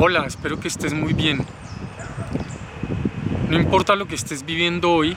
Hola, espero que estés muy bien. No importa lo que estés viviendo hoy,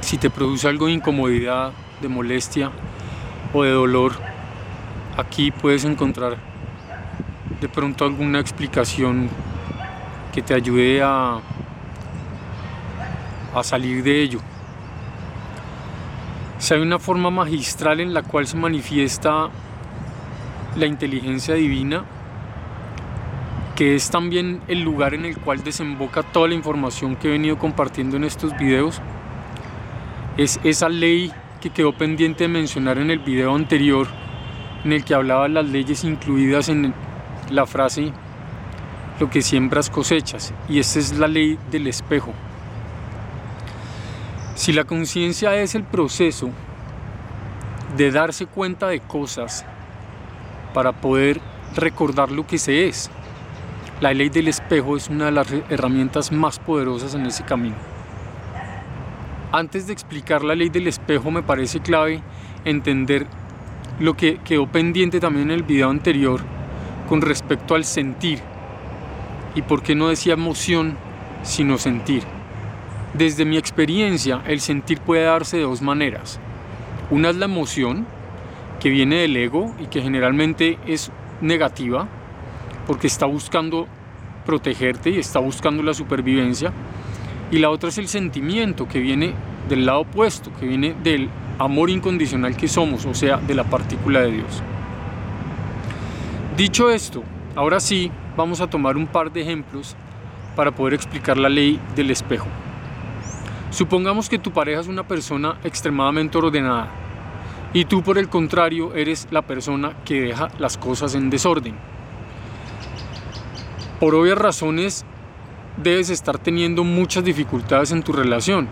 si te produce algo de incomodidad, de molestia o de dolor, aquí puedes encontrar de pronto alguna explicación que te ayude a, a salir de ello. Si hay una forma magistral en la cual se manifiesta la inteligencia divina, que es también el lugar en el cual desemboca toda la información que he venido compartiendo en estos videos, es esa ley que quedó pendiente de mencionar en el video anterior, en el que hablaba las leyes incluidas en la frase lo que siembras cosechas, y esta es la ley del espejo. Si la conciencia es el proceso de darse cuenta de cosas para poder recordar lo que se es, la ley del espejo es una de las herramientas más poderosas en ese camino. Antes de explicar la ley del espejo me parece clave entender lo que quedó pendiente también en el video anterior con respecto al sentir. Y por qué no decía emoción, sino sentir. Desde mi experiencia, el sentir puede darse de dos maneras. Una es la emoción, que viene del ego y que generalmente es negativa, porque está buscando protegerte y está buscando la supervivencia. Y la otra es el sentimiento que viene del lado opuesto, que viene del amor incondicional que somos, o sea, de la partícula de Dios. Dicho esto, ahora sí vamos a tomar un par de ejemplos para poder explicar la ley del espejo. Supongamos que tu pareja es una persona extremadamente ordenada y tú por el contrario eres la persona que deja las cosas en desorden por obvias razones debes estar teniendo muchas dificultades en tu relación.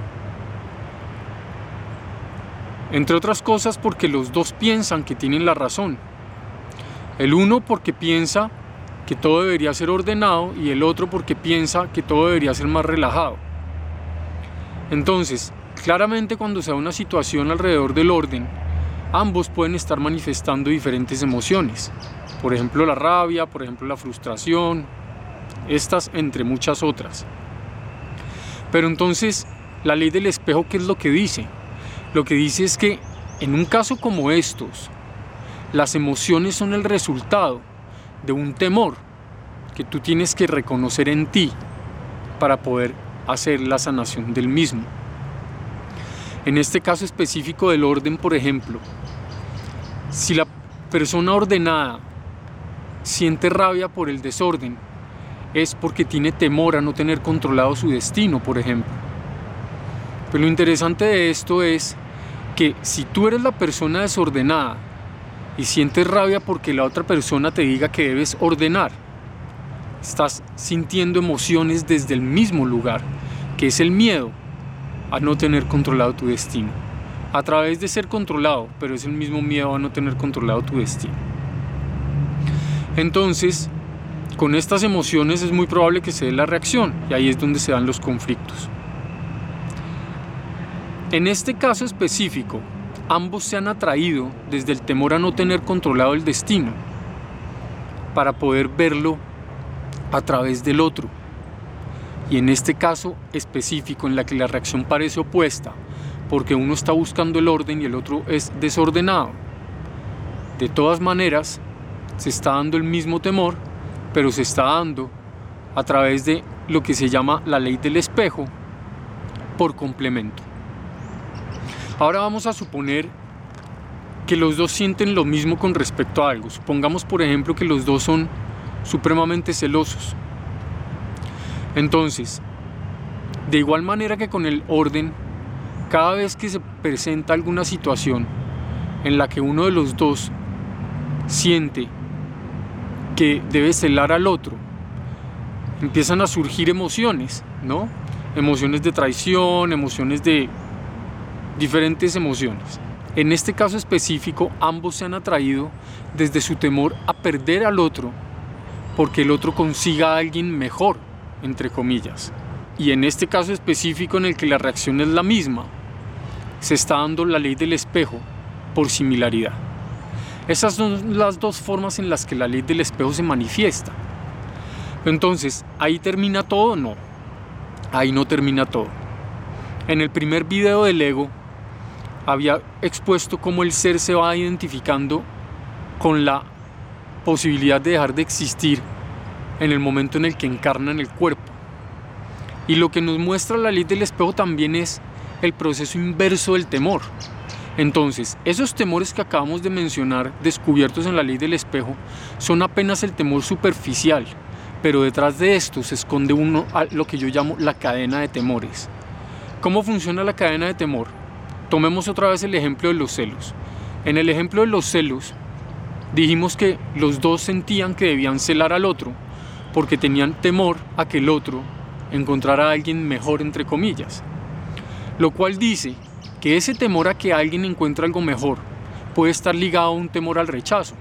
Entre otras cosas porque los dos piensan que tienen la razón. El uno porque piensa que todo debería ser ordenado y el otro porque piensa que todo debería ser más relajado. Entonces, claramente cuando se da una situación alrededor del orden, ambos pueden estar manifestando diferentes emociones. Por ejemplo, la rabia, por ejemplo, la frustración, estas entre muchas otras. Pero entonces, la ley del espejo, ¿qué es lo que dice? Lo que dice es que en un caso como estos, las emociones son el resultado de un temor que tú tienes que reconocer en ti para poder hacer la sanación del mismo. En este caso específico del orden, por ejemplo, si la persona ordenada siente rabia por el desorden, es porque tiene temor a no tener controlado su destino, por ejemplo. Pero lo interesante de esto es que si tú eres la persona desordenada y sientes rabia porque la otra persona te diga que debes ordenar, estás sintiendo emociones desde el mismo lugar, que es el miedo a no tener controlado tu destino. A través de ser controlado, pero es el mismo miedo a no tener controlado tu destino. Entonces, con estas emociones es muy probable que se dé la reacción y ahí es donde se dan los conflictos. En este caso específico, ambos se han atraído desde el temor a no tener controlado el destino para poder verlo a través del otro. Y en este caso específico en la que la reacción parece opuesta, porque uno está buscando el orden y el otro es desordenado. De todas maneras, se está dando el mismo temor pero se está dando a través de lo que se llama la ley del espejo por complemento. Ahora vamos a suponer que los dos sienten lo mismo con respecto a algo. Supongamos, por ejemplo, que los dos son supremamente celosos. Entonces, de igual manera que con el orden, cada vez que se presenta alguna situación en la que uno de los dos siente que debe celar al otro, empiezan a surgir emociones, ¿no? Emociones de traición, emociones de diferentes emociones. En este caso específico, ambos se han atraído desde su temor a perder al otro, porque el otro consiga a alguien mejor, entre comillas. Y en este caso específico en el que la reacción es la misma, se está dando la ley del espejo por similaridad. Esas son las dos formas en las que la ley del espejo se manifiesta. Entonces, ¿ahí termina todo? No. Ahí no termina todo. En el primer video del ego había expuesto cómo el ser se va identificando con la posibilidad de dejar de existir en el momento en el que encarna en el cuerpo. Y lo que nos muestra la ley del espejo también es el proceso inverso del temor. Entonces, esos temores que acabamos de mencionar, descubiertos en la ley del espejo, son apenas el temor superficial, pero detrás de esto se esconde uno a lo que yo llamo la cadena de temores. ¿Cómo funciona la cadena de temor? Tomemos otra vez el ejemplo de los celos. En el ejemplo de los celos, dijimos que los dos sentían que debían celar al otro porque tenían temor a que el otro encontrara a alguien mejor, entre comillas. Lo cual dice que ese temor a que alguien encuentre algo mejor puede estar ligado a un temor al rechazo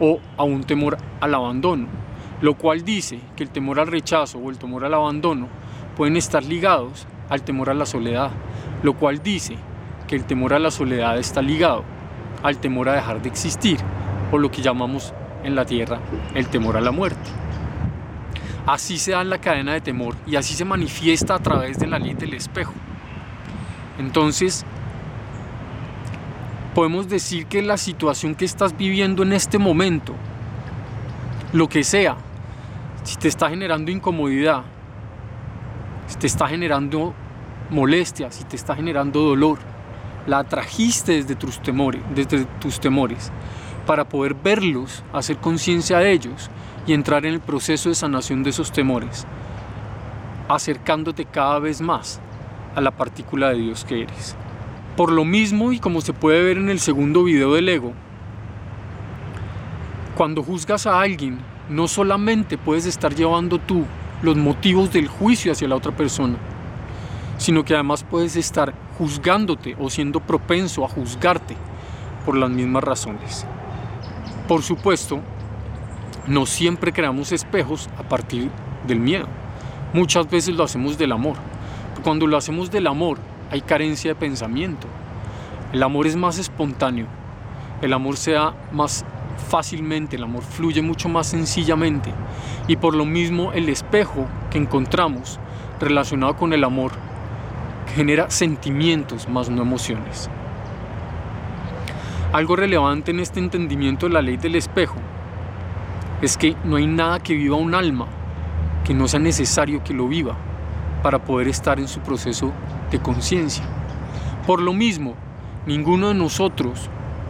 o a un temor al abandono. Lo cual dice que el temor al rechazo o el temor al abandono pueden estar ligados al temor a la soledad. Lo cual dice que el temor a la soledad está ligado al temor a dejar de existir o lo que llamamos en la tierra el temor a la muerte. Así se da en la cadena de temor y así se manifiesta a través de la ley del espejo. Entonces, podemos decir que la situación que estás viviendo en este momento, lo que sea, si te está generando incomodidad, si te está generando molestia, si te está generando dolor, la trajiste desde tus temores, desde tus temores para poder verlos, hacer conciencia de ellos y entrar en el proceso de sanación de esos temores, acercándote cada vez más a la partícula de Dios que eres. Por lo mismo, y como se puede ver en el segundo video del ego, cuando juzgas a alguien, no solamente puedes estar llevando tú los motivos del juicio hacia la otra persona, sino que además puedes estar juzgándote o siendo propenso a juzgarte por las mismas razones. Por supuesto, no siempre creamos espejos a partir del miedo. Muchas veces lo hacemos del amor. Cuando lo hacemos del amor, hay carencia de pensamiento. El amor es más espontáneo. El amor se da más fácilmente, el amor fluye mucho más sencillamente. Y por lo mismo el espejo que encontramos relacionado con el amor genera sentimientos más no emociones. Algo relevante en este entendimiento de la ley del espejo es que no hay nada que viva un alma que no sea necesario que lo viva para poder estar en su proceso de conciencia. Por lo mismo, ninguno de nosotros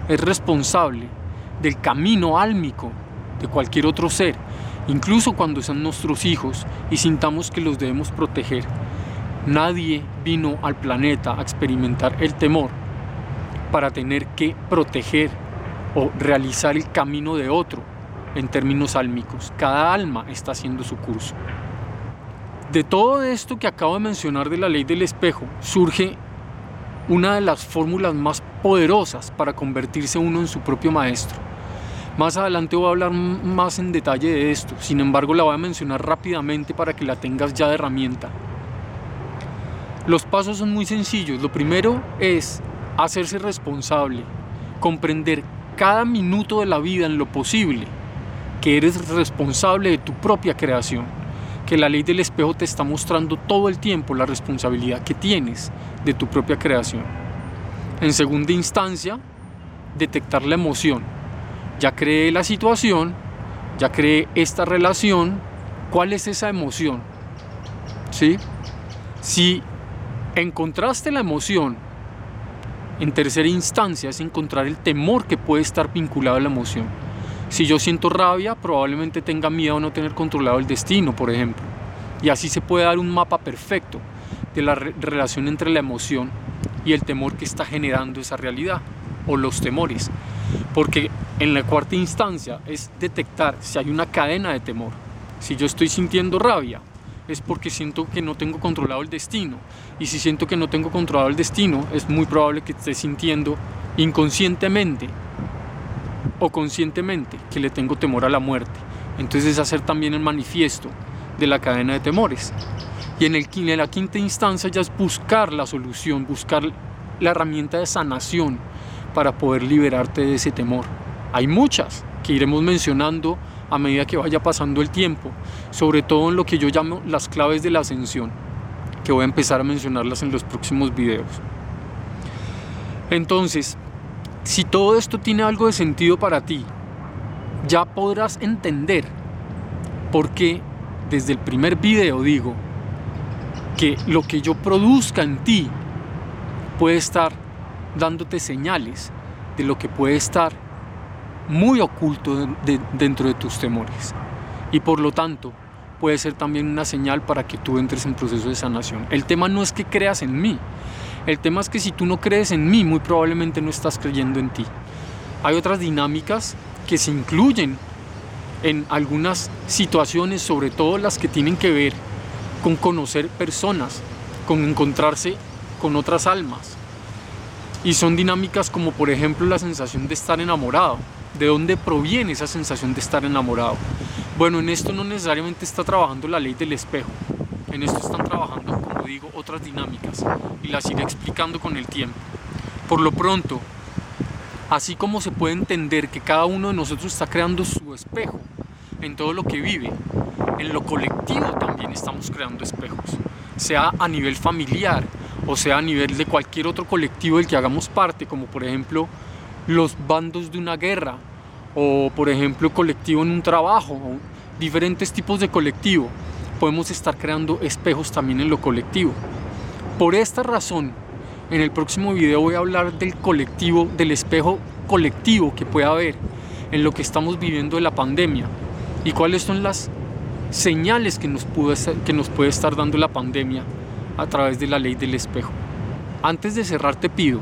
es responsable del camino álmico de cualquier otro ser, incluso cuando sean nuestros hijos y sintamos que los debemos proteger. Nadie vino al planeta a experimentar el temor para tener que proteger o realizar el camino de otro en términos álmicos. Cada alma está haciendo su curso. De todo esto que acabo de mencionar de la ley del espejo surge una de las fórmulas más poderosas para convertirse uno en su propio maestro. Más adelante voy a hablar más en detalle de esto, sin embargo la voy a mencionar rápidamente para que la tengas ya de herramienta. Los pasos son muy sencillos. Lo primero es hacerse responsable, comprender cada minuto de la vida en lo posible, que eres responsable de tu propia creación, que la ley del espejo te está mostrando todo el tiempo la responsabilidad que tienes de tu propia creación. En segunda instancia, detectar la emoción. Ya creé la situación, ya creé esta relación, ¿cuál es esa emoción? ¿Sí? Si encontraste la emoción en tercera instancia es encontrar el temor que puede estar vinculado a la emoción. Si yo siento rabia, probablemente tenga miedo a no tener controlado el destino, por ejemplo. Y así se puede dar un mapa perfecto de la relación entre la emoción y el temor que está generando esa realidad o los temores. Porque en la cuarta instancia es detectar si hay una cadena de temor. Si yo estoy sintiendo rabia, es porque siento que no tengo controlado el destino. Y si siento que no tengo controlado el destino, es muy probable que esté sintiendo inconscientemente o conscientemente que le tengo temor a la muerte. Entonces es hacer también el manifiesto de la cadena de temores. Y en, el, en la quinta instancia ya es buscar la solución, buscar la herramienta de sanación para poder liberarte de ese temor. Hay muchas que iremos mencionando a medida que vaya pasando el tiempo, sobre todo en lo que yo llamo las claves de la ascensión, que voy a empezar a mencionarlas en los próximos videos. Entonces, si todo esto tiene algo de sentido para ti, ya podrás entender por qué desde el primer video digo que lo que yo produzca en ti puede estar dándote señales de lo que puede estar muy oculto dentro de tus temores. Y por lo tanto, puede ser también una señal para que tú entres en proceso de sanación. El tema no es que creas en mí. El tema es que si tú no crees en mí, muy probablemente no estás creyendo en ti. Hay otras dinámicas que se incluyen en algunas situaciones, sobre todo las que tienen que ver con conocer personas, con encontrarse con otras almas. Y son dinámicas como por ejemplo la sensación de estar enamorado. ¿De dónde proviene esa sensación de estar enamorado? Bueno, en esto no necesariamente está trabajando la ley del espejo. En esto están trabajando, como digo, otras dinámicas y las iré explicando con el tiempo. Por lo pronto, así como se puede entender que cada uno de nosotros está creando su espejo en todo lo que vive, en lo colectivo también estamos creando espejos, sea a nivel familiar o sea a nivel de cualquier otro colectivo del que hagamos parte, como por ejemplo los bandos de una guerra o por ejemplo colectivo en un trabajo, diferentes tipos de colectivo. Podemos estar creando espejos también en lo colectivo. Por esta razón, en el próximo video voy a hablar del colectivo, del espejo colectivo que puede haber en lo que estamos viviendo de la pandemia y cuáles son las señales que nos, pudo, que nos puede estar dando la pandemia a través de la ley del espejo. Antes de cerrar te pido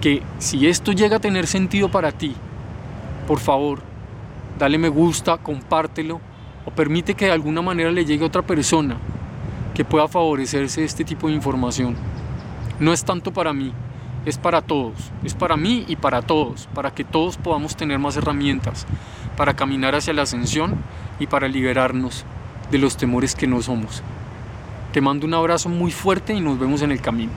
que si esto llega a tener sentido para ti, por favor, dale me gusta, compártelo o permite que de alguna manera le llegue a otra persona que pueda favorecerse este tipo de información. No es tanto para mí, es para todos, es para mí y para todos, para que todos podamos tener más herramientas para caminar hacia la ascensión y para liberarnos de los temores que no somos. Te mando un abrazo muy fuerte y nos vemos en el camino.